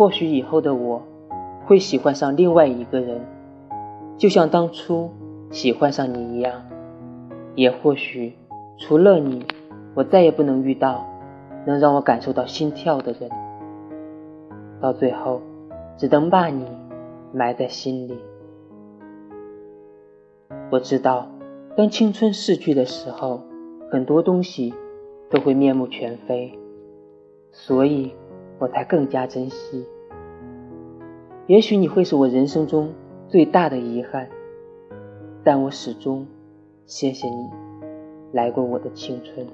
或许以后的我会喜欢上另外一个人，就像当初喜欢上你一样。也或许除了你，我再也不能遇到能让我感受到心跳的人。到最后，只能把你埋在心里。我知道，当青春逝去的时候，很多东西都会面目全非，所以我才更加珍惜。也许你会是我人生中最大的遗憾，但我始终谢谢你来过我的青春。